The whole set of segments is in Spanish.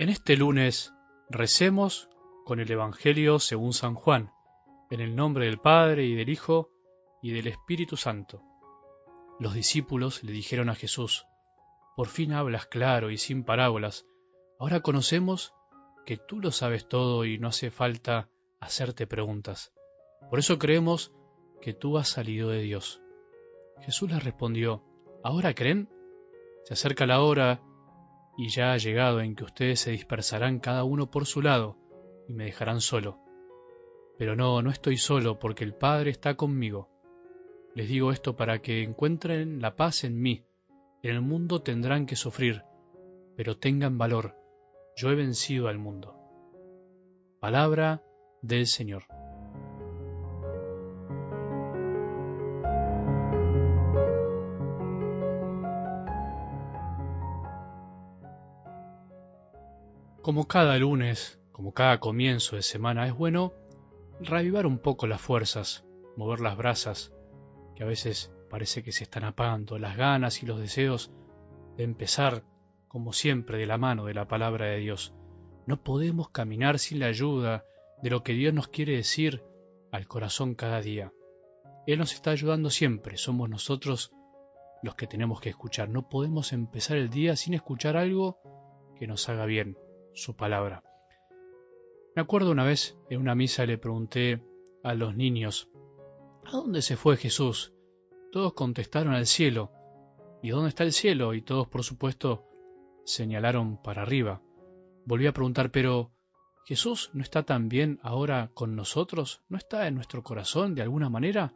En este lunes recemos con el Evangelio según San Juan, en el nombre del Padre y del Hijo y del Espíritu Santo. Los discípulos le dijeron a Jesús, por fin hablas claro y sin parábolas, ahora conocemos que tú lo sabes todo y no hace falta hacerte preguntas. Por eso creemos que tú has salido de Dios. Jesús les respondió, ¿ahora creen? Se acerca la hora y ya ha llegado en que ustedes se dispersarán cada uno por su lado y me dejarán solo. Pero no, no estoy solo porque el Padre está conmigo. Les digo esto para que encuentren la paz en mí. En el mundo tendrán que sufrir, pero tengan valor. Yo he vencido al mundo. Palabra del Señor. Como cada lunes, como cada comienzo de semana, es bueno reavivar un poco las fuerzas, mover las brasas, que a veces parece que se están apagando, las ganas y los deseos de empezar, como siempre, de la mano de la palabra de Dios. No podemos caminar sin la ayuda de lo que Dios nos quiere decir al corazón cada día. Él nos está ayudando siempre, somos nosotros los que tenemos que escuchar. No podemos empezar el día sin escuchar algo que nos haga bien su palabra. Me acuerdo una vez en una misa le pregunté a los niños, ¿a dónde se fue Jesús? Todos contestaron al cielo. ¿Y dónde está el cielo? Y todos, por supuesto, señalaron para arriba. Volví a preguntar, pero ¿Jesús no está también ahora con nosotros? ¿No está en nuestro corazón de alguna manera?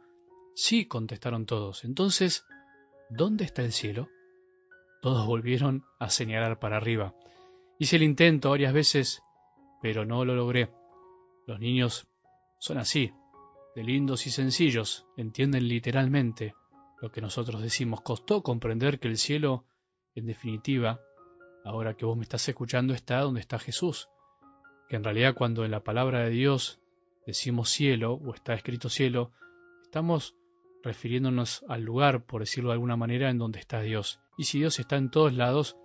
Sí, contestaron todos. Entonces, ¿dónde está el cielo? Todos volvieron a señalar para arriba. Hice el intento varias veces, pero no lo logré. Los niños son así, de lindos y sencillos, entienden literalmente lo que nosotros decimos. Costó comprender que el cielo, en definitiva, ahora que vos me estás escuchando, está donde está Jesús. Que en realidad cuando en la palabra de Dios decimos cielo o está escrito cielo, estamos refiriéndonos al lugar, por decirlo de alguna manera, en donde está Dios. Y si Dios está en todos lados,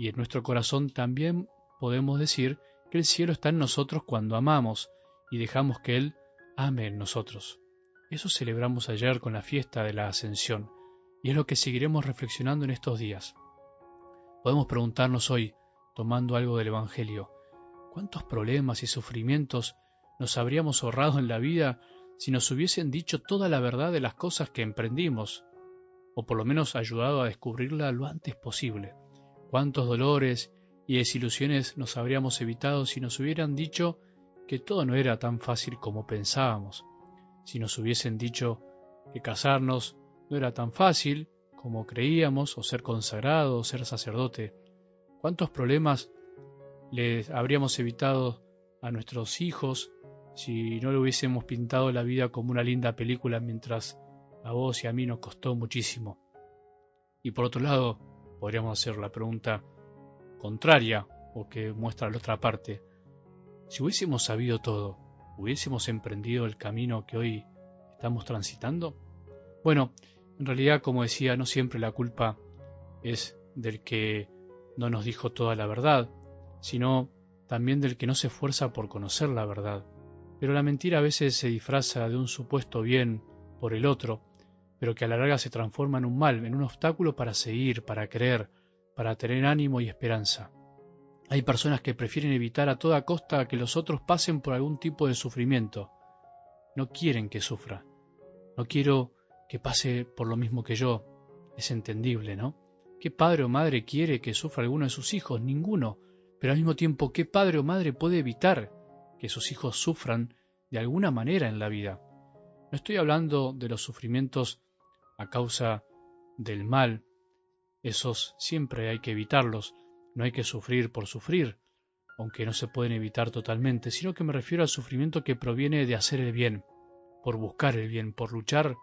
y en nuestro corazón también podemos decir que el cielo está en nosotros cuando amamos y dejamos que Él ame en nosotros. Eso celebramos ayer con la fiesta de la ascensión y es lo que seguiremos reflexionando en estos días. Podemos preguntarnos hoy, tomando algo del Evangelio, ¿cuántos problemas y sufrimientos nos habríamos ahorrado en la vida si nos hubiesen dicho toda la verdad de las cosas que emprendimos, o por lo menos ayudado a descubrirla lo antes posible? Cuántos dolores y desilusiones nos habríamos evitado si nos hubieran dicho que todo no era tan fácil como pensábamos, si nos hubiesen dicho que casarnos no era tan fácil como creíamos, o ser consagrado, o ser sacerdote. ¿Cuántos problemas les habríamos evitado a nuestros hijos si no le hubiésemos pintado la vida como una linda película mientras a vos y a mí nos costó muchísimo? Y por otro lado, podríamos hacer la pregunta contraria o que muestra la otra parte. Si hubiésemos sabido todo, ¿hubiésemos emprendido el camino que hoy estamos transitando? Bueno, en realidad, como decía, no siempre la culpa es del que no nos dijo toda la verdad, sino también del que no se esfuerza por conocer la verdad. Pero la mentira a veces se disfraza de un supuesto bien por el otro, pero que a la larga se transforma en un mal, en un obstáculo para seguir, para creer, para tener ánimo y esperanza. Hay personas que prefieren evitar a toda costa que los otros pasen por algún tipo de sufrimiento. No quieren que sufra. No quiero que pase por lo mismo que yo. Es entendible, ¿no? ¿Qué padre o madre quiere que sufra alguno de sus hijos? Ninguno. Pero al mismo tiempo, ¿qué padre o madre puede evitar que sus hijos sufran de alguna manera en la vida? No estoy hablando de los sufrimientos a causa del mal, esos siempre hay que evitarlos, no hay que sufrir por sufrir, aunque no se pueden evitar totalmente, sino que me refiero al sufrimiento que proviene de hacer el bien, por buscar el bien, por luchar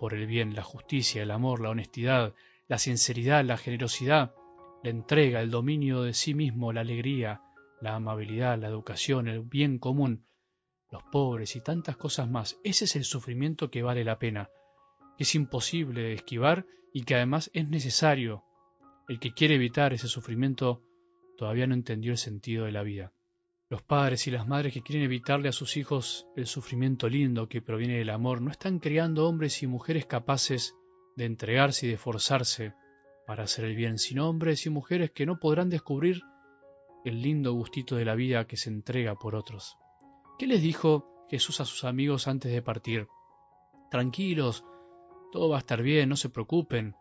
por el bien, la justicia, el amor, la honestidad, la sinceridad, la generosidad, la entrega, el dominio de sí mismo, la alegría, la amabilidad, la educación, el bien común, los pobres y tantas cosas más. Ese es el sufrimiento que vale la pena, que es imposible de esquivar y que además es necesario. El que quiere evitar ese sufrimiento todavía no entendió el sentido de la vida. Los padres y las madres que quieren evitarle a sus hijos el sufrimiento lindo que proviene del amor no están criando hombres y mujeres capaces de entregarse y de forzarse para hacer el bien, sino hombres y mujeres que no podrán descubrir el lindo gustito de la vida que se entrega por otros. ¿Qué les dijo Jesús a sus amigos antes de partir? Tranquilos, todo va a estar bien, no se preocupen,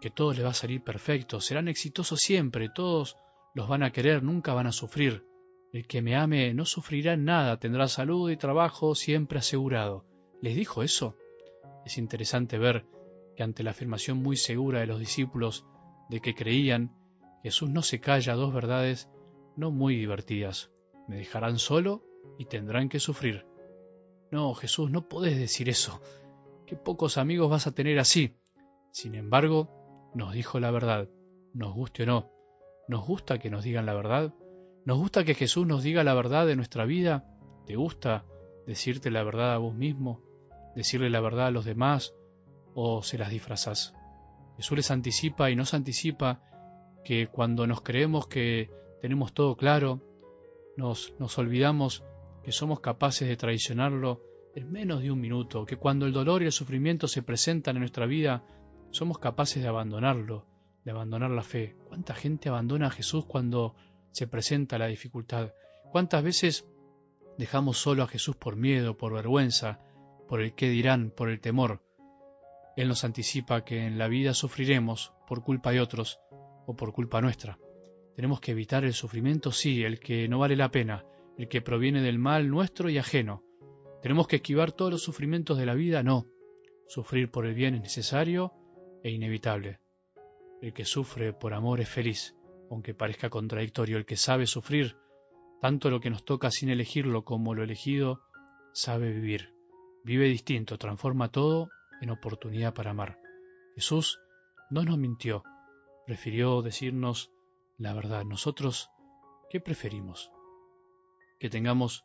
que todo les va a salir perfecto, serán exitosos siempre, todos los van a querer, nunca van a sufrir. El que me ame no sufrirá nada, tendrá salud y trabajo siempre asegurado. ¿Les dijo eso? Es interesante ver que ante la afirmación muy segura de los discípulos de que creían, Jesús no se calla dos verdades no muy divertidas. Me dejarán solo y tendrán que sufrir. No, Jesús, no podés decir eso. Qué pocos amigos vas a tener así. Sin embargo, nos dijo la verdad, nos guste o no. ¿Nos gusta que nos digan la verdad? ¿Nos gusta que Jesús nos diga la verdad de nuestra vida? ¿Te gusta decirte la verdad a vos mismo? ¿Decirle la verdad a los demás? ¿O se las disfrazás? Jesús les anticipa y nos anticipa que cuando nos creemos que tenemos todo claro, nos, nos olvidamos que somos capaces de traicionarlo en menos de un minuto, que cuando el dolor y el sufrimiento se presentan en nuestra vida, somos capaces de abandonarlo, de abandonar la fe. ¿Cuánta gente abandona a Jesús cuando se presenta la dificultad. ¿Cuántas veces dejamos solo a Jesús por miedo, por vergüenza, por el qué dirán, por el temor? Él nos anticipa que en la vida sufriremos por culpa de otros o por culpa nuestra. Tenemos que evitar el sufrimiento, sí, el que no vale la pena, el que proviene del mal nuestro y ajeno. Tenemos que esquivar todos los sufrimientos de la vida, no. Sufrir por el bien es necesario e inevitable. El que sufre por amor es feliz aunque parezca contradictorio, el que sabe sufrir, tanto lo que nos toca sin elegirlo como lo elegido, sabe vivir. Vive distinto, transforma todo en oportunidad para amar. Jesús no nos mintió, prefirió decirnos la verdad. Nosotros, ¿qué preferimos? Que tengamos